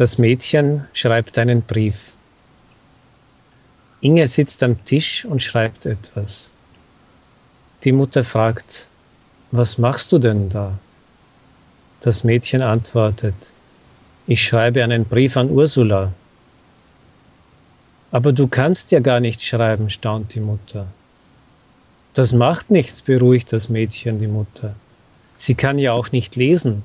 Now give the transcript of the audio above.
Das Mädchen schreibt einen Brief. Inge sitzt am Tisch und schreibt etwas. Die Mutter fragt, was machst du denn da? Das Mädchen antwortet, ich schreibe einen Brief an Ursula. Aber du kannst ja gar nicht schreiben, staunt die Mutter. Das macht nichts, beruhigt das Mädchen die Mutter. Sie kann ja auch nicht lesen.